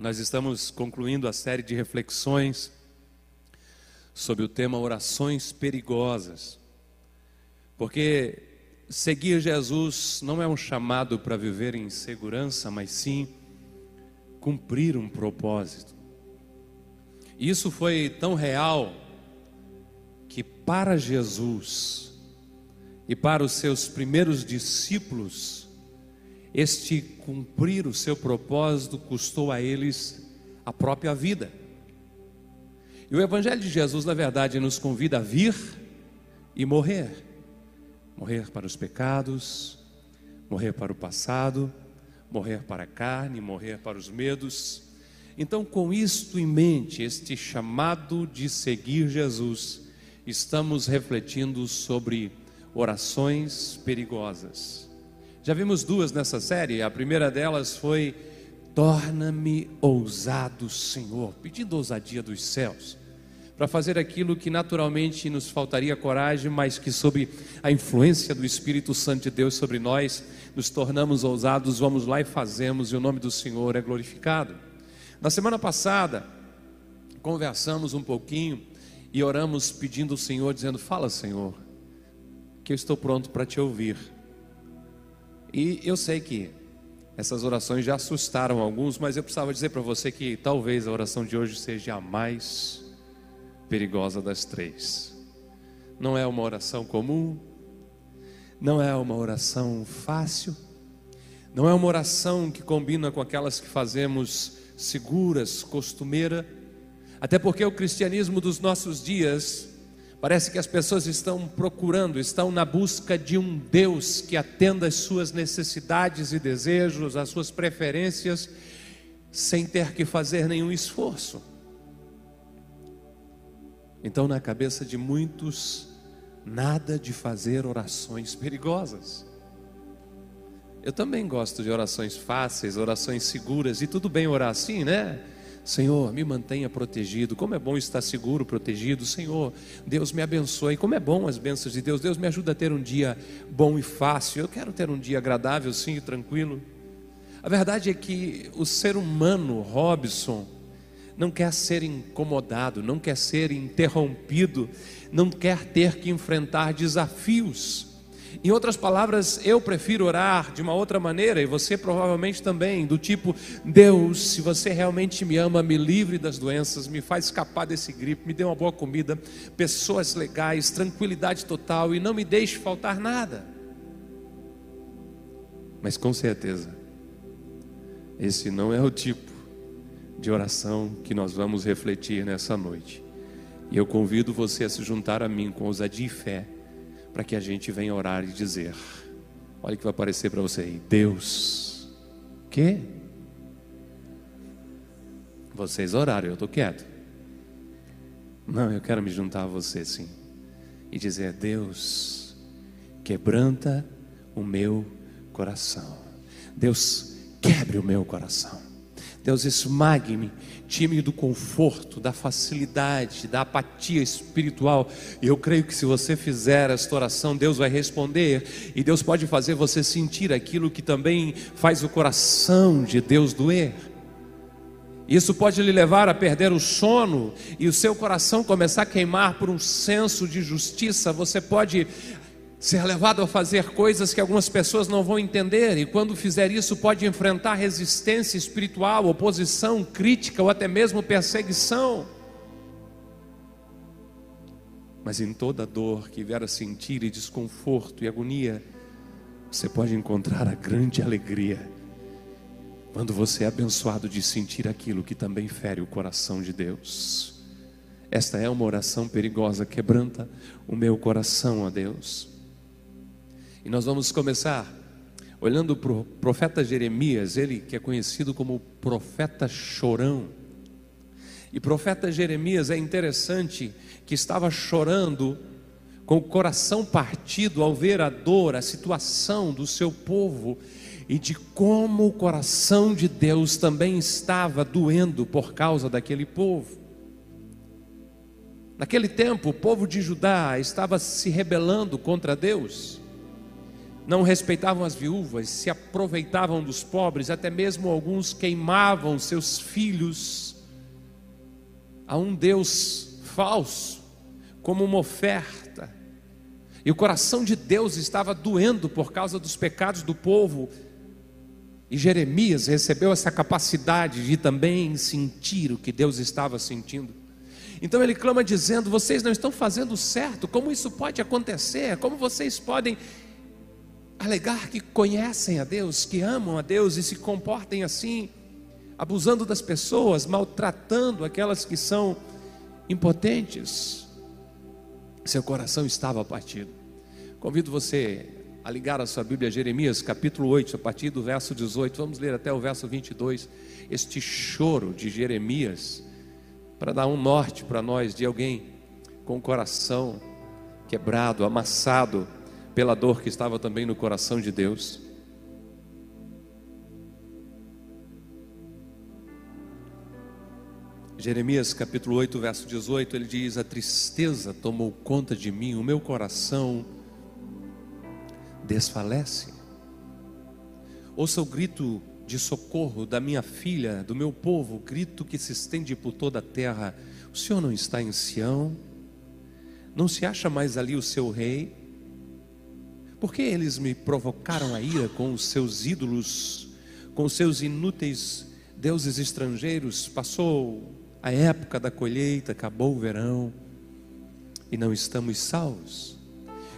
Nós estamos concluindo a série de reflexões sobre o tema orações perigosas. Porque seguir Jesus não é um chamado para viver em segurança, mas sim cumprir um propósito. Isso foi tão real que para Jesus e para os seus primeiros discípulos, este cumprir o seu propósito custou a eles a própria vida. E o Evangelho de Jesus, na verdade, nos convida a vir e morrer morrer para os pecados, morrer para o passado, morrer para a carne, morrer para os medos. Então, com isto em mente, este chamado de seguir Jesus, estamos refletindo sobre orações perigosas. Já vimos duas nessa série. A primeira delas foi: Torna-me ousado, Senhor, pedindo ousadia dos céus, para fazer aquilo que naturalmente nos faltaria coragem, mas que, sob a influência do Espírito Santo de Deus sobre nós, nos tornamos ousados, vamos lá e fazemos, e o nome do Senhor é glorificado. Na semana passada, conversamos um pouquinho e oramos pedindo ao Senhor, dizendo: Fala, Senhor, que eu estou pronto para te ouvir. E eu sei que essas orações já assustaram alguns, mas eu precisava dizer para você que talvez a oração de hoje seja a mais perigosa das três. Não é uma oração comum, não é uma oração fácil, não é uma oração que combina com aquelas que fazemos seguras, costumeira, até porque o cristianismo dos nossos dias Parece que as pessoas estão procurando, estão na busca de um Deus que atenda às suas necessidades e desejos, às suas preferências, sem ter que fazer nenhum esforço. Então, na cabeça de muitos, nada de fazer orações perigosas. Eu também gosto de orações fáceis, orações seguras, e tudo bem orar assim, né? Senhor, me mantenha protegido. Como é bom estar seguro, protegido. Senhor, Deus me abençoe. Como é bom as bênçãos de Deus. Deus me ajuda a ter um dia bom e fácil. Eu quero ter um dia agradável, sim, e tranquilo. A verdade é que o ser humano, Robson, não quer ser incomodado, não quer ser interrompido, não quer ter que enfrentar desafios. Em outras palavras, eu prefiro orar de uma outra maneira, e você provavelmente também, do tipo: Deus, se você realmente me ama, me livre das doenças, me faz escapar desse gripe, me dê uma boa comida, pessoas legais, tranquilidade total e não me deixe faltar nada. Mas com certeza, esse não é o tipo de oração que nós vamos refletir nessa noite. E eu convido você a se juntar a mim com ousadia e fé para que a gente venha orar e dizer: olha o que vai aparecer para você aí, Deus, que? Vocês oraram, eu estou quieto. Não, eu quero me juntar a você sim. E dizer: Deus, quebranta o meu coração. Deus, quebre o meu coração. Deus, esmague-me, tire-me do conforto, da facilidade, da apatia espiritual. E eu creio que se você fizer esta oração, Deus vai responder. E Deus pode fazer você sentir aquilo que também faz o coração de Deus doer. Isso pode lhe levar a perder o sono e o seu coração começar a queimar por um senso de justiça. Você pode ser levado a fazer coisas que algumas pessoas não vão entender, e quando fizer isso, pode enfrentar resistência espiritual, oposição, crítica ou até mesmo perseguição. Mas em toda dor que vier a sentir, e desconforto e agonia, você pode encontrar a grande alegria quando você é abençoado de sentir aquilo que também fere o coração de Deus. Esta é uma oração perigosa, quebranta o meu coração a Deus. E nós vamos começar olhando para o profeta Jeremias, ele que é conhecido como profeta chorão. E profeta Jeremias é interessante que estava chorando com o coração partido ao ver a dor, a situação do seu povo e de como o coração de Deus também estava doendo por causa daquele povo. Naquele tempo, o povo de Judá estava se rebelando contra Deus não respeitavam as viúvas, se aproveitavam dos pobres, até mesmo alguns queimavam seus filhos a um Deus falso, como uma oferta. E o coração de Deus estava doendo por causa dos pecados do povo. E Jeremias recebeu essa capacidade de também sentir o que Deus estava sentindo. Então ele clama dizendo: Vocês não estão fazendo certo, como isso pode acontecer? Como vocês podem alegar que conhecem a Deus, que amam a Deus e se comportem assim, abusando das pessoas, maltratando aquelas que são impotentes? Seu coração estava partido. Convido você a ligar a sua Bíblia a Jeremias, capítulo 8, a partir do verso 18. Vamos ler até o verso 22. Este choro de Jeremias para dar um norte para nós de alguém com o coração quebrado, amassado pela dor que estava também no coração de Deus. Jeremias capítulo 8, verso 18, ele diz: A tristeza tomou conta de mim, o meu coração desfalece. Ouça o grito de socorro da minha filha, do meu povo, grito que se estende por toda a terra. O Senhor não está em Sião? Não se acha mais ali o seu rei? Por que eles me provocaram a ira com os seus ídolos, com os seus inúteis deuses estrangeiros? Passou a época da colheita, acabou o verão e não estamos salvos.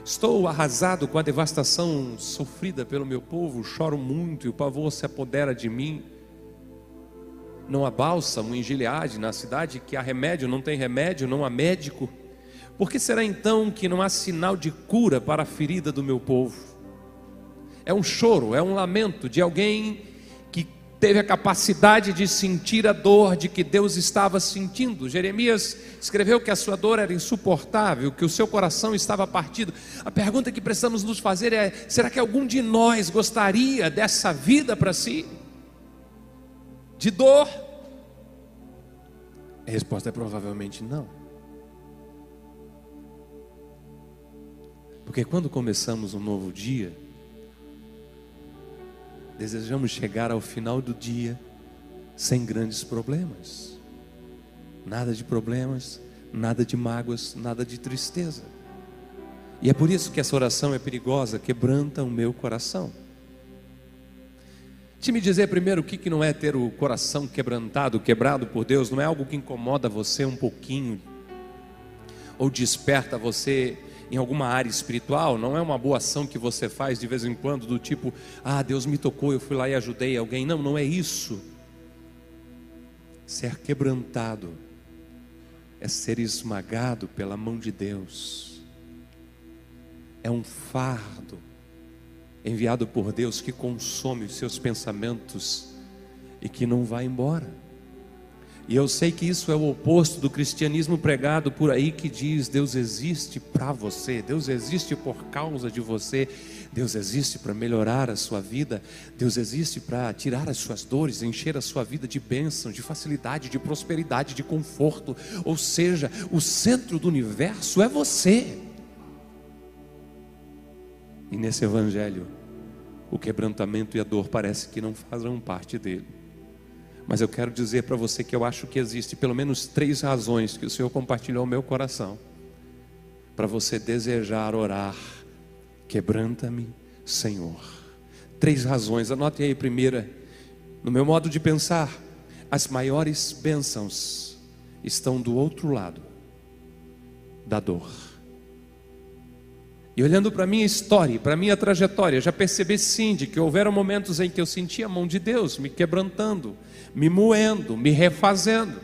Estou arrasado com a devastação sofrida pelo meu povo, choro muito e o pavor se apodera de mim. Não há bálsamo em Gileade, na cidade que há remédio, não tem remédio, não há médico. Por que será então que não há sinal de cura para a ferida do meu povo? É um choro, é um lamento de alguém teve a capacidade de sentir a dor de que Deus estava sentindo. Jeremias escreveu que a sua dor era insuportável, que o seu coração estava partido. A pergunta que precisamos nos fazer é: será que algum de nós gostaria dessa vida para si? De dor? A resposta é provavelmente não. Porque quando começamos um novo dia, desejamos chegar ao final do dia sem grandes problemas. Nada de problemas, nada de mágoas, nada de tristeza. E é por isso que essa oração é perigosa, quebranta o meu coração. Deixe me dizer primeiro o que, que não é ter o coração quebrantado, quebrado por Deus, não é algo que incomoda você um pouquinho, ou desperta você em alguma área espiritual, não é uma boa ação que você faz de vez em quando, do tipo, ah, Deus me tocou, eu fui lá e ajudei alguém. Não, não é isso. Ser quebrantado é ser esmagado pela mão de Deus, é um fardo enviado por Deus que consome os seus pensamentos e que não vai embora. E eu sei que isso é o oposto do cristianismo pregado por aí que diz: Deus existe para você, Deus existe por causa de você, Deus existe para melhorar a sua vida, Deus existe para tirar as suas dores, encher a sua vida de bênção, de facilidade, de prosperidade, de conforto. Ou seja, o centro do universo é você. E nesse evangelho, o quebrantamento e a dor parece que não fazem parte dele. Mas eu quero dizer para você que eu acho que existe pelo menos três razões que o Senhor compartilhou ao meu coração para você desejar orar. Quebranta-me, Senhor. Três razões, anote aí primeira. No meu modo de pensar, as maiores bênçãos estão do outro lado da dor. E olhando para a minha história, para a minha trajetória, já percebi sim de que houveram momentos em que eu senti a mão de Deus me quebrantando, me moendo, me refazendo.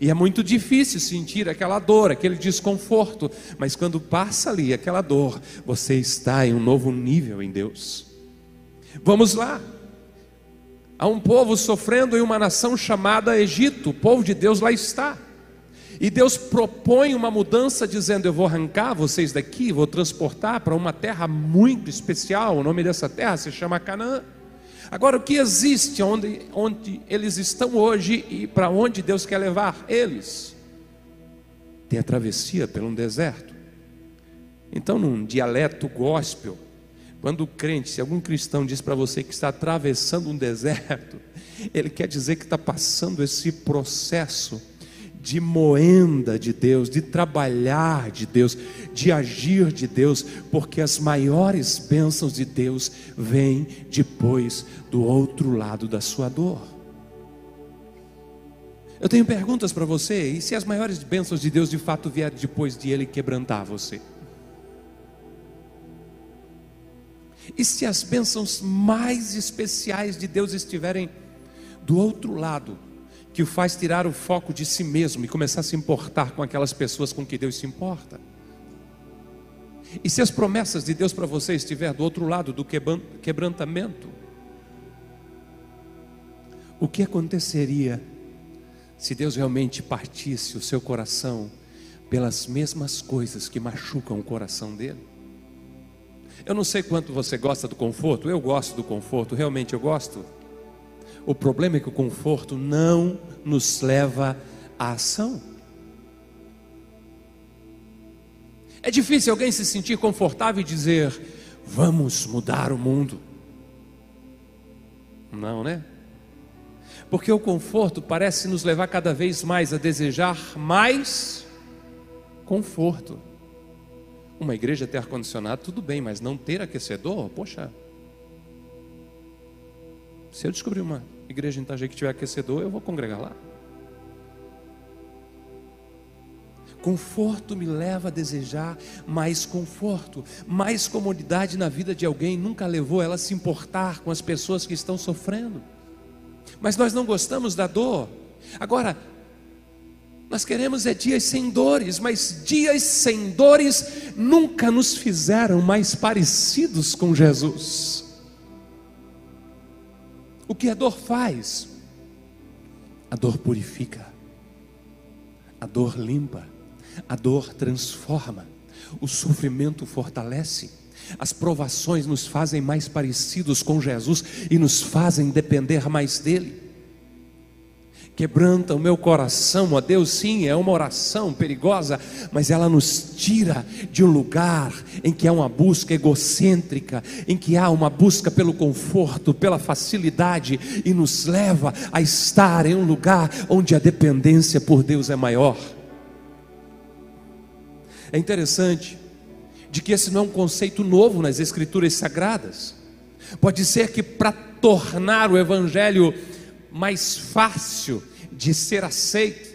E é muito difícil sentir aquela dor, aquele desconforto, mas quando passa ali aquela dor, você está em um novo nível em Deus. Vamos lá. Há um povo sofrendo em uma nação chamada Egito, o povo de Deus lá está. E Deus propõe uma mudança, dizendo: Eu vou arrancar vocês daqui, vou transportar para uma terra muito especial. O nome dessa terra se chama Canaã. Agora, o que existe onde, onde eles estão hoje e para onde Deus quer levar eles? Tem a travessia pelo um deserto. Então, num dialeto gospel, Quando o crente, se algum cristão diz para você que está atravessando um deserto, ele quer dizer que está passando esse processo de moenda de Deus, de trabalhar de Deus, de agir de Deus, porque as maiores bênçãos de Deus vêm depois do outro lado da sua dor. Eu tenho perguntas para você, e se as maiores bênçãos de Deus de fato vierem depois de Ele quebrantar você? E se as bênçãos mais especiais de Deus estiverem do outro lado, que o faz tirar o foco de si mesmo e começar a se importar com aquelas pessoas com que Deus se importa? E se as promessas de Deus para você estiver do outro lado do quebrantamento, o que aconteceria se Deus realmente partisse o seu coração pelas mesmas coisas que machucam o coração dele? Eu não sei quanto você gosta do conforto, eu gosto do conforto, realmente eu gosto. O problema é que o conforto não nos leva à ação. É difícil alguém se sentir confortável e dizer: vamos mudar o mundo. Não, né? Porque o conforto parece nos levar cada vez mais a desejar mais conforto. Uma igreja ter ar-condicionado, tudo bem, mas não ter aquecedor, poxa. Se eu descobrir uma igreja em Itajaí que tiver aquecedor, eu vou congregar lá. Conforto me leva a desejar mais conforto, mais comodidade na vida de alguém, nunca levou ela a se importar com as pessoas que estão sofrendo. Mas nós não gostamos da dor. Agora, nós queremos é dias sem dores, mas dias sem dores nunca nos fizeram mais parecidos com Jesus. O que a dor faz? A dor purifica, a dor limpa, a dor transforma, o sofrimento fortalece, as provações nos fazem mais parecidos com Jesus e nos fazem depender mais dele quebranta o meu coração, ó Deus, sim, é uma oração perigosa, mas ela nos tira de um lugar em que há uma busca egocêntrica, em que há uma busca pelo conforto, pela facilidade e nos leva a estar em um lugar onde a dependência por Deus é maior. É interessante de que esse não é um conceito novo nas escrituras sagradas. Pode ser que para tornar o evangelho mais fácil de ser aceito.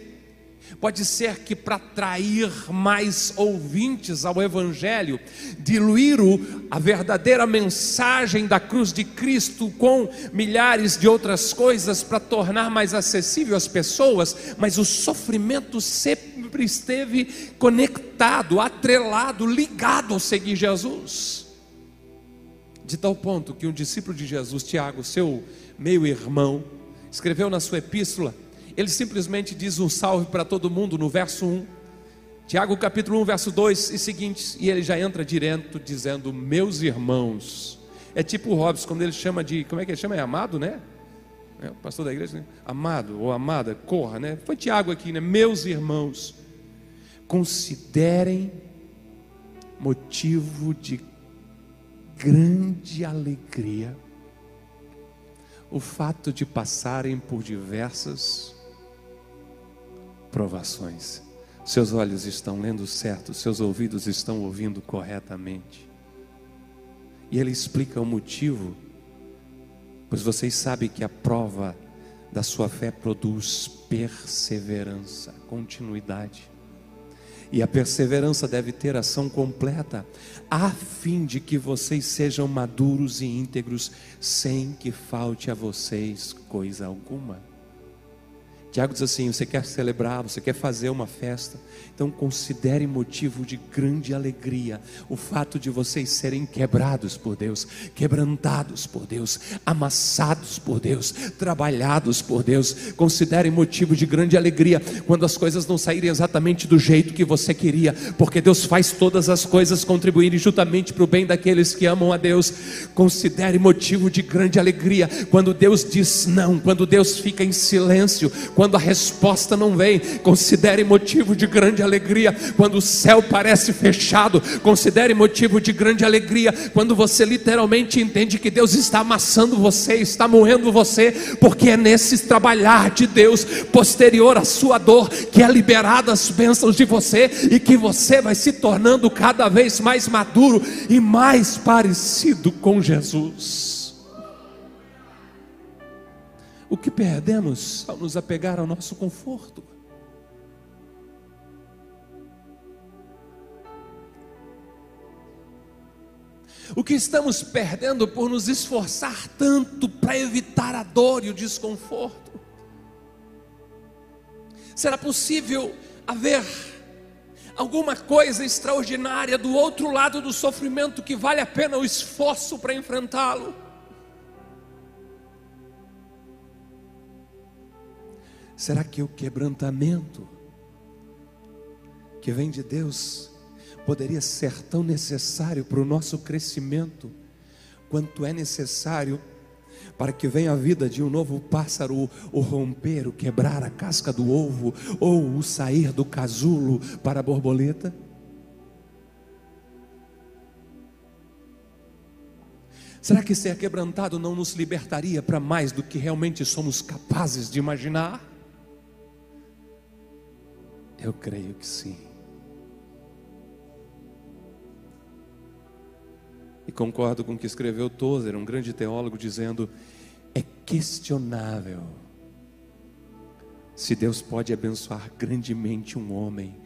Pode ser que para atrair mais ouvintes ao Evangelho, diluir a verdadeira mensagem da cruz de Cristo com milhares de outras coisas para tornar mais acessível às pessoas, mas o sofrimento sempre esteve conectado, atrelado, ligado ao seguir Jesus. De tal ponto que um discípulo de Jesus, Tiago, seu meio-irmão, escreveu na sua epístola, ele simplesmente diz um salve para todo mundo no verso 1. Tiago capítulo 1, verso 2 e seguintes, e ele já entra direto dizendo: Meus irmãos. É tipo o Robson, quando ele chama de, como é que ele chama? É amado, né? É, o pastor da igreja, né? amado ou amada, corra, né? Foi Tiago aqui, né? Meus irmãos, considerem motivo de grande alegria o fato de passarem por diversas provações. Seus olhos estão lendo certo, seus ouvidos estão ouvindo corretamente. E ele explica o motivo, pois vocês sabem que a prova da sua fé produz perseverança, continuidade. E a perseverança deve ter ação completa, a fim de que vocês sejam maduros e íntegros, sem que falte a vocês coisa alguma. Tiago diz assim: você quer celebrar, você quer fazer uma festa, então considere motivo de grande alegria o fato de vocês serem quebrados por Deus, quebrantados por Deus, amassados por Deus, trabalhados por Deus. Considere motivo de grande alegria quando as coisas não saírem exatamente do jeito que você queria, porque Deus faz todas as coisas contribuírem justamente para o bem daqueles que amam a Deus. Considere motivo de grande alegria quando Deus diz não, quando Deus fica em silêncio quando a resposta não vem. Considere motivo de grande alegria quando o céu parece fechado. Considere motivo de grande alegria quando você literalmente entende que Deus está amassando você, está moendo você, porque é nesse trabalhar de Deus posterior à sua dor que é liberada as bênçãos de você e que você vai se tornando cada vez mais maduro e mais parecido com Jesus. O que perdemos ao nos apegar ao nosso conforto? O que estamos perdendo por nos esforçar tanto para evitar a dor e o desconforto? Será possível haver alguma coisa extraordinária do outro lado do sofrimento que vale a pena o esforço para enfrentá-lo? Será que o quebrantamento que vem de Deus poderia ser tão necessário para o nosso crescimento quanto é necessário para que venha a vida de um novo pássaro, o romper, o quebrar a casca do ovo, ou o sair do casulo para a borboleta? Será que ser quebrantado não nos libertaria para mais do que realmente somos capazes de imaginar? Eu creio que sim. E concordo com o que escreveu Tozer, um grande teólogo, dizendo: é questionável se Deus pode abençoar grandemente um homem,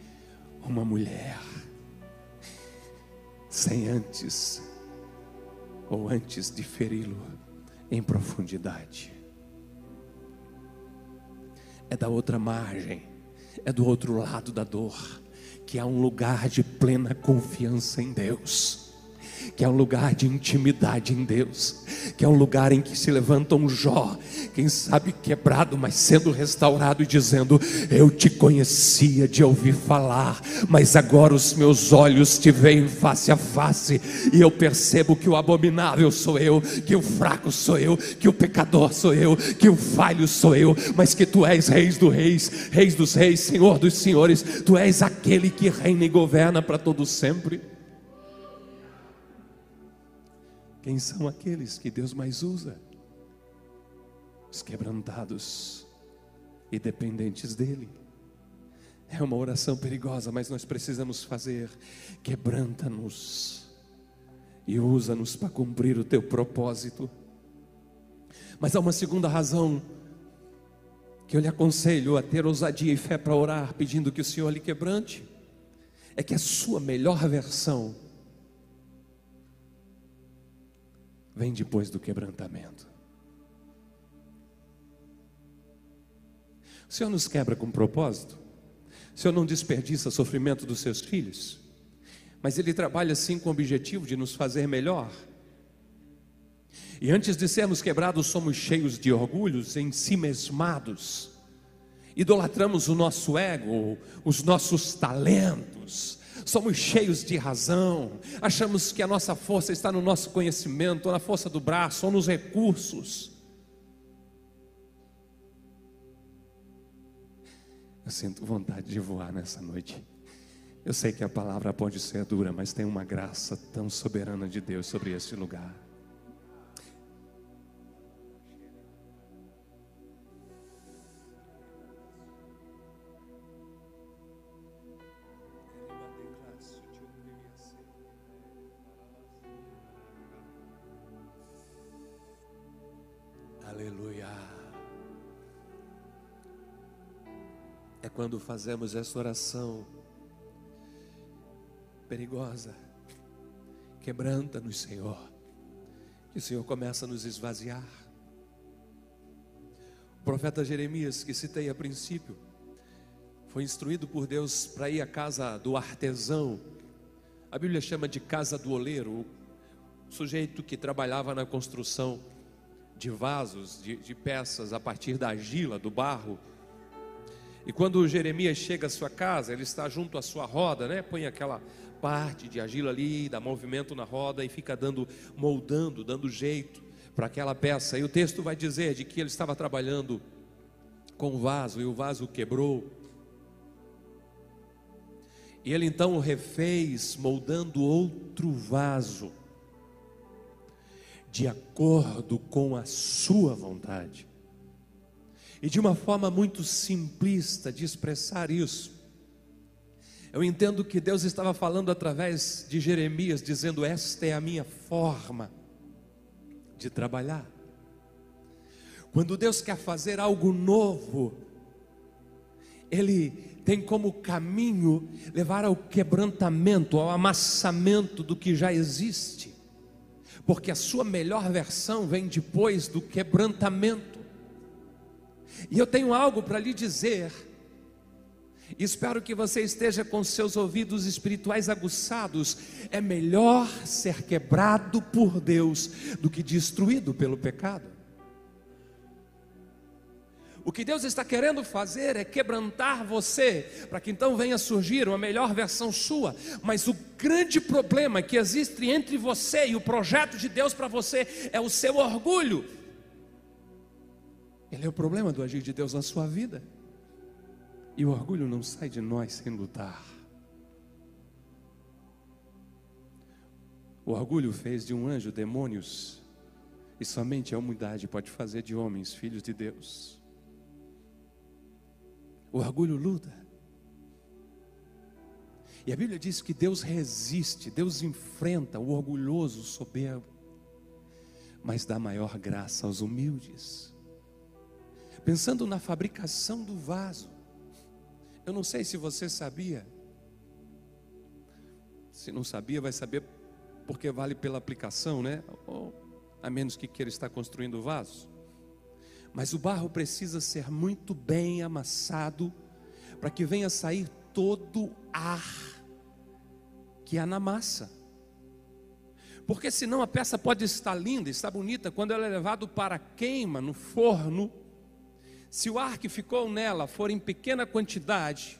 uma mulher, sem antes ou antes de feri-lo em profundidade. É da outra margem é do outro lado da dor, que há um lugar de plena confiança em Deus que é um lugar de intimidade em Deus, que é um lugar em que se levanta um Jó, quem sabe quebrado, mas sendo restaurado e dizendo: Eu te conhecia de ouvir falar, mas agora os meus olhos te veem face a face, e eu percebo que o abominável sou eu, que o fraco sou eu, que o pecador sou eu, que o falho sou eu, mas que tu és Reis dos Reis, Reis dos Reis, Senhor dos Senhores, tu és aquele que reina e governa para todo sempre. Quem são aqueles que Deus mais usa? Os quebrantados e dependentes dEle. É uma oração perigosa, mas nós precisamos fazer. Quebranta-nos e usa-nos para cumprir o teu propósito. Mas há uma segunda razão que eu lhe aconselho a ter ousadia e fé para orar, pedindo que o Senhor lhe quebrante. É que a sua melhor versão vem depois do quebrantamento. O Senhor nos quebra com propósito. O Senhor não desperdiça sofrimento dos seus filhos. Mas Ele trabalha sim com o objetivo de nos fazer melhor. E antes de sermos quebrados, somos cheios de orgulhos, em si mesmados. Idolatramos o nosso ego, os nossos talentos, somos cheios de razão, achamos que a nossa força está no nosso conhecimento, ou na força do braço, ou nos recursos. Eu sinto vontade de voar nessa noite. Eu sei que a palavra pode ser dura, mas tem uma graça tão soberana de Deus sobre esse lugar. Quando fazemos essa oração perigosa, quebranta-nos, Senhor, que o Senhor começa a nos esvaziar. O profeta Jeremias, que citei a princípio, foi instruído por Deus para ir à casa do artesão. A Bíblia chama de casa do oleiro, o sujeito que trabalhava na construção de vasos, de, de peças a partir da argila, do barro e quando Jeremias chega à sua casa, ele está junto à sua roda, né? Põe aquela parte de argila ali, dá movimento na roda e fica dando, moldando, dando jeito para aquela peça. E o texto vai dizer de que ele estava trabalhando com o vaso e o vaso quebrou. E ele então o refez, moldando outro vaso, de acordo com a sua vontade. E de uma forma muito simplista de expressar isso, eu entendo que Deus estava falando através de Jeremias, dizendo: Esta é a minha forma de trabalhar. Quando Deus quer fazer algo novo, Ele tem como caminho levar ao quebrantamento, ao amassamento do que já existe, porque a sua melhor versão vem depois do quebrantamento. E eu tenho algo para lhe dizer, espero que você esteja com seus ouvidos espirituais aguçados. É melhor ser quebrado por Deus do que destruído pelo pecado. O que Deus está querendo fazer é quebrantar você, para que então venha surgir uma melhor versão sua. Mas o grande problema que existe entre você e o projeto de Deus para você é o seu orgulho. Ele é o problema do agir de Deus na sua vida. E o orgulho não sai de nós sem lutar. O orgulho fez de um anjo demônios, e somente a humildade pode fazer de homens filhos de Deus. O orgulho luta. E a Bíblia diz que Deus resiste, Deus enfrenta o orgulhoso, o soberbo, mas dá maior graça aos humildes. Pensando na fabricação do vaso, eu não sei se você sabia, se não sabia, vai saber porque vale pela aplicação, né? Ou, a menos que queira estar construindo o vaso. Mas o barro precisa ser muito bem amassado para que venha sair todo ar que há na massa. Porque senão a peça pode estar linda, estar bonita, quando ela é levada para queima no forno, se o ar que ficou nela for em pequena quantidade,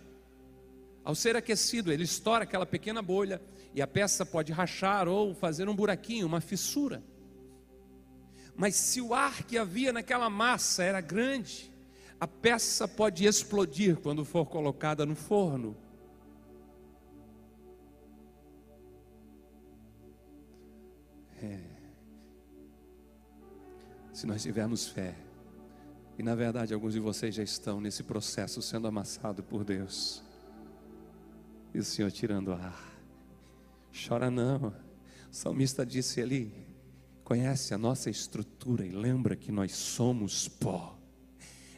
ao ser aquecido, ele estoura aquela pequena bolha e a peça pode rachar ou fazer um buraquinho, uma fissura. Mas se o ar que havia naquela massa era grande, a peça pode explodir quando for colocada no forno. É. Se nós tivermos fé, e na verdade alguns de vocês já estão nesse processo sendo amassado por Deus, e o Senhor tirando ar, chora não, o salmista disse ali: conhece a nossa estrutura e lembra que nós somos pó.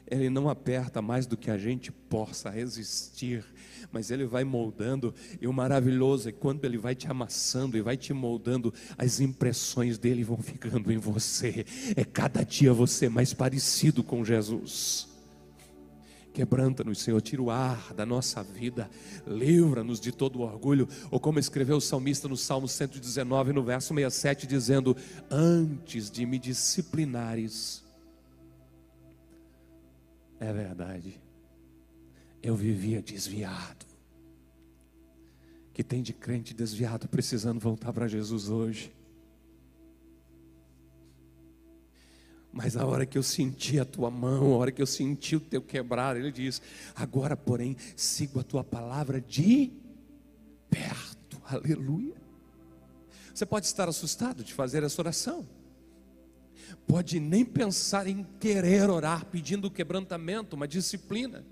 Ele não aperta mais do que a gente possa resistir, mas ele vai moldando, e o maravilhoso é quando ele vai te amassando e vai te moldando, as impressões dele vão ficando em você. É cada dia você mais parecido com Jesus. Quebranta-nos, Senhor, tira o ar da nossa vida, livra-nos de todo orgulho, ou como escreveu o salmista no Salmo 119, no verso 67, dizendo: Antes de me disciplinares, é verdade, eu vivia desviado. Que tem de crente desviado precisando voltar para Jesus hoje. Mas a hora que eu senti a tua mão, a hora que eu senti o teu quebrar, ele diz: Agora, porém, sigo a tua palavra de perto. Aleluia. Você pode estar assustado de fazer essa oração. Pode nem pensar em querer orar pedindo quebrantamento, uma disciplina.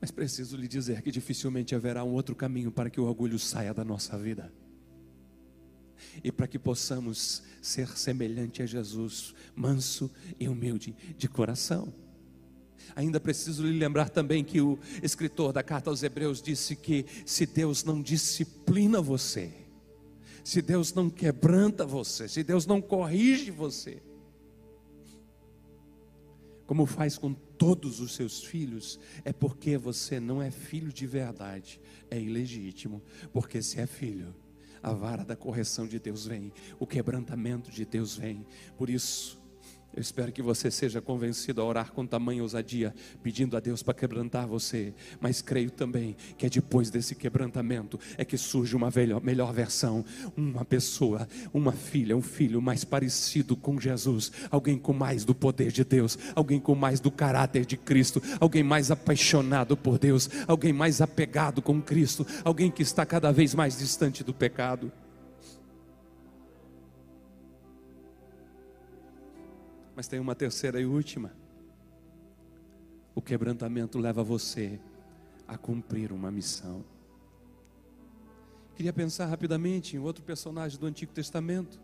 Mas preciso lhe dizer que dificilmente haverá um outro caminho para que o orgulho saia da nossa vida e para que possamos ser semelhante a Jesus, manso e humilde de coração. Ainda preciso lhe lembrar também que o escritor da carta aos Hebreus disse que se Deus não disciplina você, se Deus não quebranta você, se Deus não corrige você, como faz com todos os seus filhos, é porque você não é filho de verdade, é ilegítimo, porque se é filho, a vara da correção de Deus vem, o quebrantamento de Deus vem. Por isso, Eu espero que você seja convencido a orar com tamanha ousadia, pedindo a Deus para quebrantar você. Mas creio também que é depois desse quebrantamento é que surge uma melhor, versão, uma pessoa, uma filha, um filho mais parecido com Jesus, alguém com mais do poder de Deus, alguém com mais do caráter de Cristo, alguém mais apaixonado por Deus, alguém mais apegado com Cristo, alguém que está cada vez mais distante do pecado. Mas tem uma terceira e última. O quebrantamento leva você a cumprir uma missão. Queria pensar rapidamente em outro personagem do Antigo Testamento.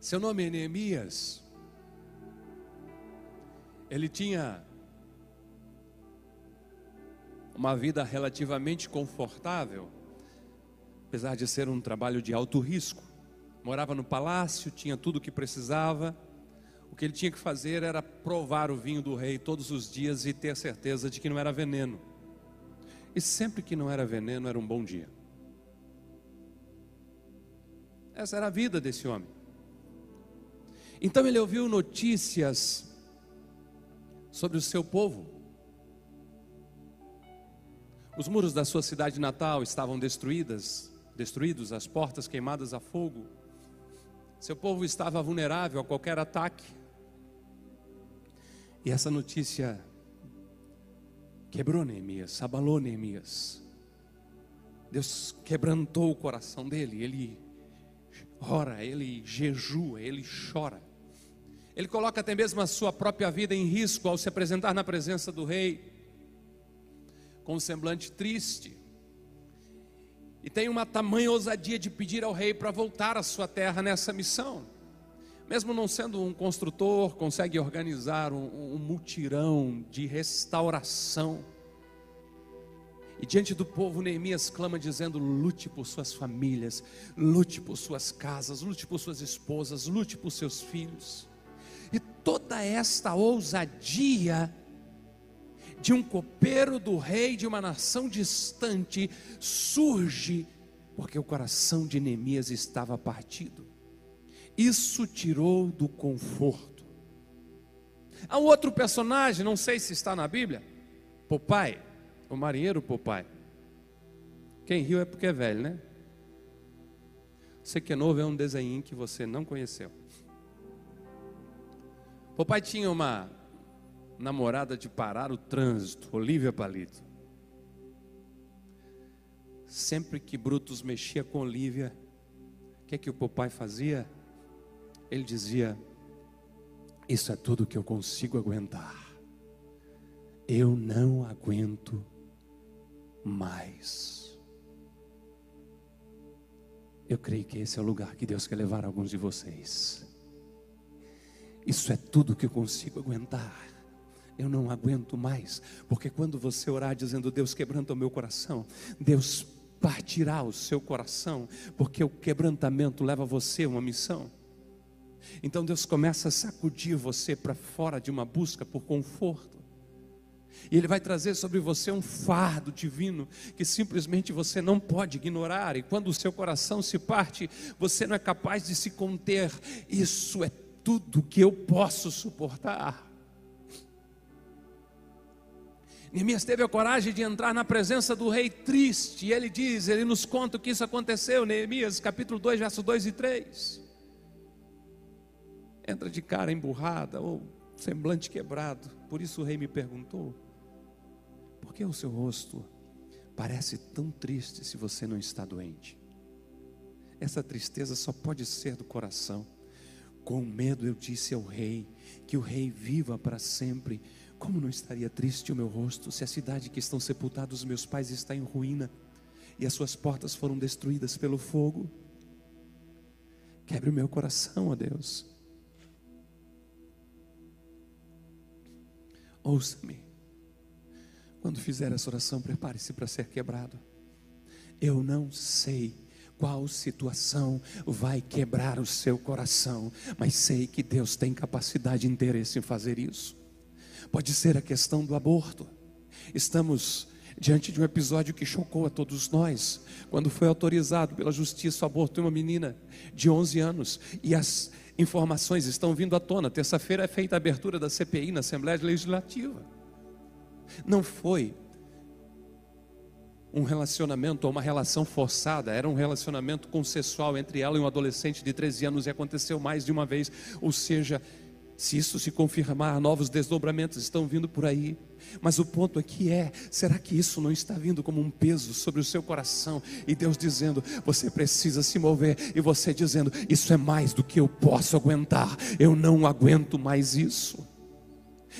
Seu nome é Neemias. Ele tinha uma vida relativamente confortável apesar de ser um trabalho de alto risco. Morava no palácio, tinha tudo o que precisava. O que ele tinha que fazer era provar o vinho do rei todos os dias e ter certeza de que não era veneno. E sempre que não era veneno, era um bom dia. Essa era a vida desse homem. Então ele ouviu notícias sobre o seu povo. Os muros da sua cidade natal estavam destruídas, destruídos, as portas queimadas a fogo. Seu povo estava vulnerável a qualquer ataque. E essa notícia quebrou Neemias, abalou Neemias. Deus quebrantou o coração dele, ele ora, ele jejua, ele chora. Ele coloca até mesmo a sua própria vida em risco ao se apresentar na presença do rei, com um semblante triste. E tem uma tamanha ousadia de pedir ao rei para voltar à sua terra nessa missão. Mesmo não sendo um construtor, consegue organizar um, um mutirão de restauração. E diante do povo, Neemias clama dizendo: lute por suas famílias, lute por suas casas, lute por suas esposas, lute por seus filhos. E toda esta ousadia de um copeiro do rei de uma nação distante surge porque o coração de Neemias estava partido. Isso tirou do conforto. Há um outro personagem, não sei se está na Bíblia, Popai, o marinheiro Popai. Quem riu é porque é velho, né? Você que é novo é um desenho que você não conheceu. Popai tinha uma namorada de parar o trânsito, Olivia Palito. Sempre que Brutus mexia com Olivia, o que é que o papai fazia? Ele dizia: Isso é tudo que eu consigo aguentar. Eu não aguento mais. Eu creio que esse é o lugar que Deus quer levar alguns de vocês. Isso é tudo que eu consigo aguentar eu não aguento mais, porque quando você orar dizendo, Deus quebranta o meu coração, Deus partirá o seu coração, porque o quebrantamento leva você a uma missão. Então Deus começa a sacudir você para fora de uma busca por conforto. E Ele vai trazer sobre você um fardo divino que simplesmente você não pode ignorar. E quando o seu coração se parte, você não é capaz de se conter. Isso é tudo que eu posso suportar. Neemias teve a coragem de entrar na presença do rei triste, e ele diz, ele nos conta o que isso aconteceu, Neemias capítulo 2, versos 2 e 3. Entra de cara emburrada, ou semblante quebrado, por isso o rei me perguntou: por que o seu rosto parece tão triste se você não está doente? Essa tristeza só pode ser do coração. Com medo eu disse ao rei que o rei viva para sempre como não estaria triste o meu rosto se a cidade que estão sepultados meus pais está em ruína e as suas portas foram destruídas pelo fogo? Quebre o meu coração, ó Deus. Ouça-me. Quando fizer essa oração, prepare-se para ser quebrado. Eu não sei qual situação vai quebrar o seu coração, mas sei que Deus tem capacidade e interesse em fazer isso. Pode ser a questão do aborto. Estamos diante de um episódio que chocou a todos nós, quando foi autorizado pela justiça o aborto de uma menina de 11 anos e as informações estão vindo à tona. Terça-feira é feita a abertura da CPI na Assembleia Legislativa. Não foi um relacionamento ou uma relação forçada, era um relacionamento consensual entre ela e um adolescente de 13 anos e aconteceu mais de uma vez. Ou seja, se isso se confirmar, novos desdobramentos estão vindo por aí. Mas o ponto aqui é: será que isso não está vindo como um peso sobre o seu coração? E Deus dizendo: você precisa se mover, e você dizendo: isso é mais do que eu posso aguentar, eu não aguento mais isso.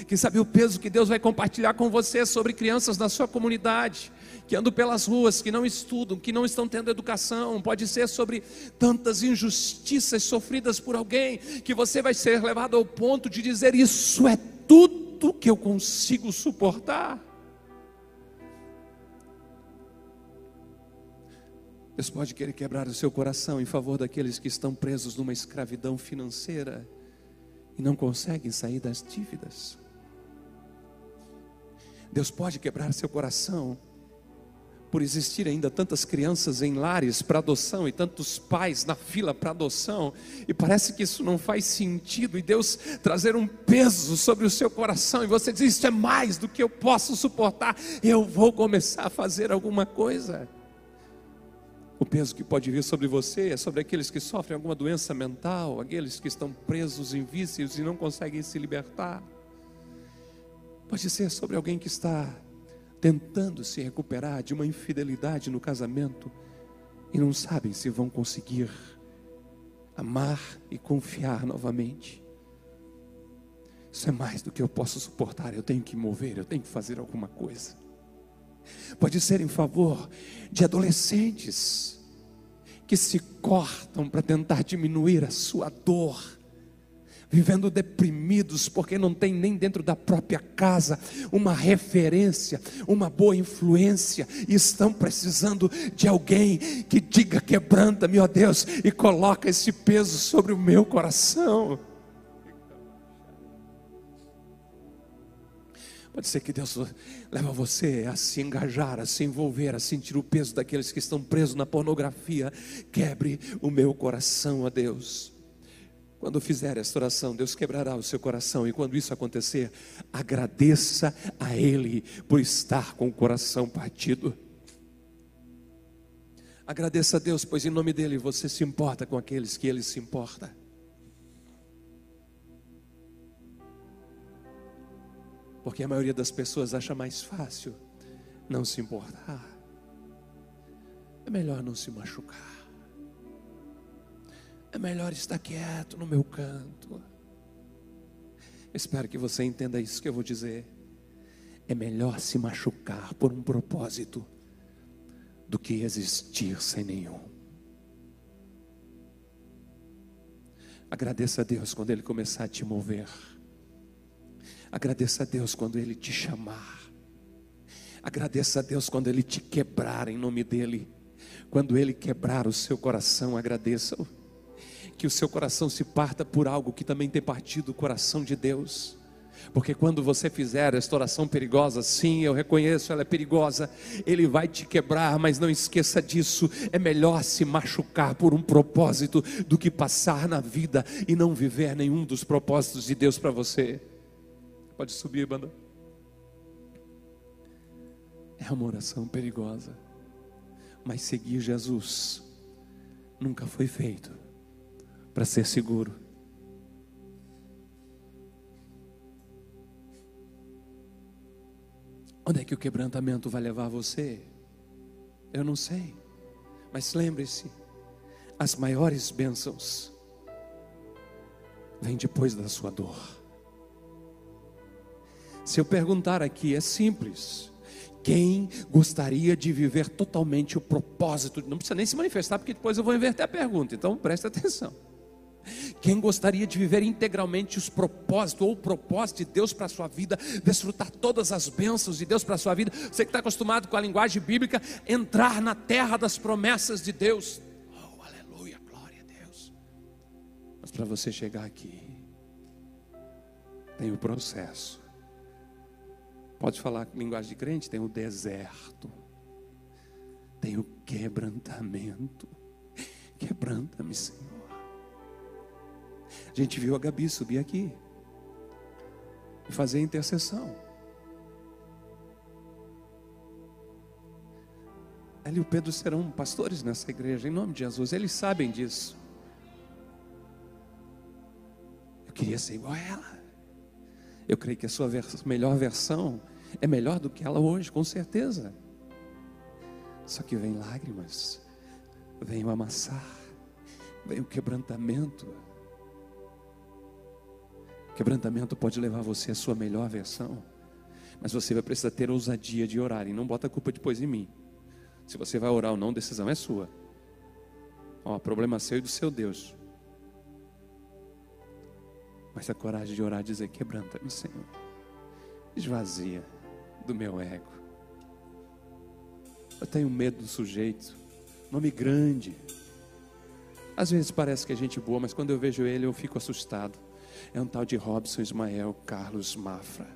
Quem sabe o peso que Deus vai compartilhar com você sobre crianças da sua comunidade, que andam pelas ruas, que não estudam, que não estão tendo educação, pode ser sobre tantas injustiças sofridas por alguém, que você vai ser levado ao ponto de dizer: Isso é tudo que eu consigo suportar. Deus pode querer quebrar o seu coração em favor daqueles que estão presos numa escravidão financeira e não conseguem sair das dívidas. Deus pode quebrar seu coração por existir ainda tantas crianças em lares para adoção e tantos pais na fila para adoção, e parece que isso não faz sentido, e Deus trazer um peso sobre o seu coração, e você diz: Isso é mais do que eu posso suportar, eu vou começar a fazer alguma coisa. O peso que pode vir sobre você é sobre aqueles que sofrem alguma doença mental, aqueles que estão presos em vícios e não conseguem se libertar. Pode ser sobre alguém que está tentando se recuperar de uma infidelidade no casamento e não sabem se vão conseguir amar e confiar novamente. Isso é mais do que eu posso suportar, eu tenho que mover, eu tenho que fazer alguma coisa. Pode ser em favor de adolescentes que se cortam para tentar diminuir a sua dor vivendo deprimidos, porque não tem nem dentro da própria casa uma referência, uma boa influência, e estão precisando de alguém que diga: quebranta-me, ó Deus, e coloca esse peso sobre o meu coração. Pode ser que Deus leva você a se engajar, a se envolver, a sentir o peso daqueles que estão presos na pornografia. Quebre o meu coração a Deus. Quando fizer esta oração, Deus quebrará o seu coração, e quando isso acontecer, agradeça a Ele por estar com o coração partido. Agradeça a Deus, pois em nome dEle você se importa com aqueles que Ele se importa. Porque a maioria das pessoas acha mais fácil não se importar. É melhor não se machucar. É melhor estar quieto no meu canto. Espero que você entenda isso que eu vou dizer. É melhor se machucar por um propósito do que existir sem nenhum. Agradeça a Deus quando Ele começar a te mover. Agradeça a Deus quando Ele te chamar. Agradeça a Deus quando Ele te quebrar em nome dEle. Quando Ele quebrar o seu coração, agradeça-o que o seu coração se parta por algo que também tem partido o coração de Deus. Porque quando você fizer esta oração perigosa, sim, eu reconheço, ela é perigosa, ele vai te quebrar, mas não esqueça disso. É melhor se machucar por um propósito do que passar na vida e não viver nenhum dos propósitos de Deus para você. Pode subir, banda. É uma oração perigosa, mas seguir Jesus nunca foi feito para ser seguro. Onde é que o quebrantamento vai levar você? Eu não sei. Mas lembre-se, as maiores bênçãos vêm depois da sua dor. Se eu perguntar aqui, é simples. Quem gostaria de viver totalmente o propósito? Não precisa nem se manifestar, porque depois eu vou inverter a pergunta, então preste atenção. Quem gostaria de viver integralmente os propósitos ou o propósito de Deus para a sua vida, desfrutar todas as bênçãos de Deus para a sua vida, você que está acostumado com a linguagem bíblica, entrar na terra das promessas de Deus. Oh, aleluia, glória a Deus. Mas para você chegar aqui, tem o processo. Pode falar linguagem de crente? Tem o deserto, tem o quebrantamento. Quebranta-me, Senhor. A gente viu a Gabi subir aqui e fazer intercessão. Ela e o Pedro serão pastores nessa igreja, em nome de Jesus, eles sabem disso. Eu queria ser igual a ela. Eu creio que a sua vers melhor versão é melhor do que ela hoje, com certeza. Só que vem lágrimas, vem o amassar, vem o quebrantamento. Quebrantamento pode levar você à sua melhor versão, mas você vai precisar ter ousadia de orar e não bota a culpa depois em mim. Se você vai orar ou não, decisão é sua. Ó, problema seu e do seu Deus. Mas a coragem de orar e dizer: Quebranta-me, Senhor. Esvazia do meu ego. Eu tenho medo do sujeito. Nome grande. Às vezes parece que é gente boa, mas quando eu vejo ele eu fico assustado. É um tal de Robson Ismael Carlos Mafra.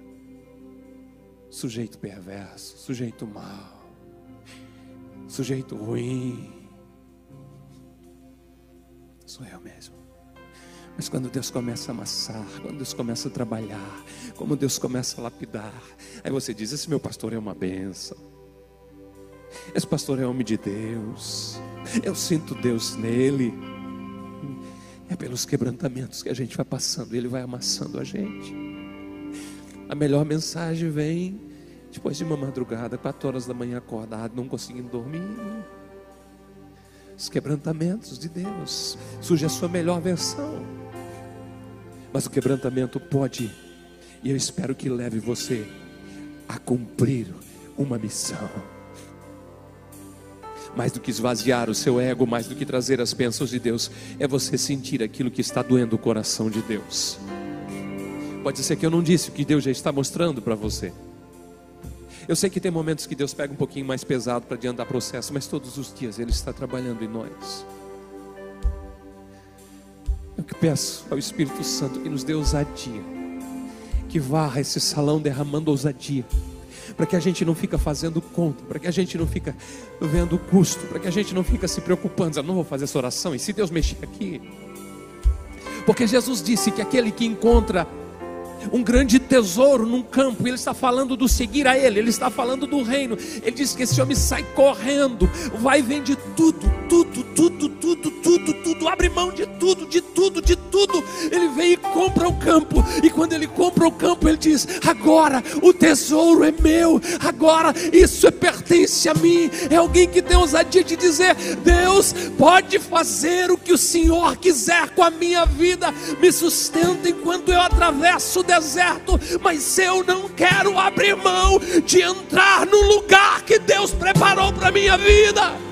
Sujeito perverso, sujeito mau, sujeito ruim. Sou eu mesmo. Mas quando Deus começa a amassar, quando Deus começa a trabalhar, como Deus começa a lapidar, aí você diz: Esse meu pastor é uma benção. Esse pastor é homem de Deus. Eu sinto Deus nele. Pelos quebrantamentos que a gente vai passando, ele vai amassando a gente. A melhor mensagem vem depois de uma madrugada, quatro horas da manhã acordado, não conseguindo dormir. Os quebrantamentos de Deus, surge a sua melhor versão. Mas o quebrantamento pode, e eu espero que leve você a cumprir uma missão mais do que esvaziar o seu ego, mais do que trazer as bênçãos de Deus, é você sentir aquilo que está doendo o coração de Deus. Pode ser que eu não disse o que Deus já está mostrando para você. Eu sei que tem momentos que Deus pega um pouquinho mais pesado para adiantar processo, mas todos os dias Ele está trabalhando em nós. Eu que peço ao Espírito Santo que nos dê ousadia, que varra esse salão derramando ousadia para que a gente não fica fazendo conta, para que a gente não fica vendo o custo, para que a gente não fica se preocupando, dizendo, não vou fazer essa oração, e se Deus mexer aqui? Porque Jesus disse que aquele que encontra um grande tesouro num campo, ele está falando do seguir a ele, ele está falando do reino. Ele diz que esse homem sai correndo, vai e vende tudo, tudo, tudo, tudo, tudo, tudo, abre mão de tudo, de tudo, de tudo. Ele vem e compra o campo, e quando ele compra o campo, ele diz: Agora o tesouro é meu, agora isso é pertence a mim. É alguém que tem ousadia de dizer: Deus pode fazer o que o Senhor quiser com a minha vida, me sustenta enquanto eu atravesso o deserto, mas eu não quero abrir mão de entrar no lugar que Deus preparou para minha vida.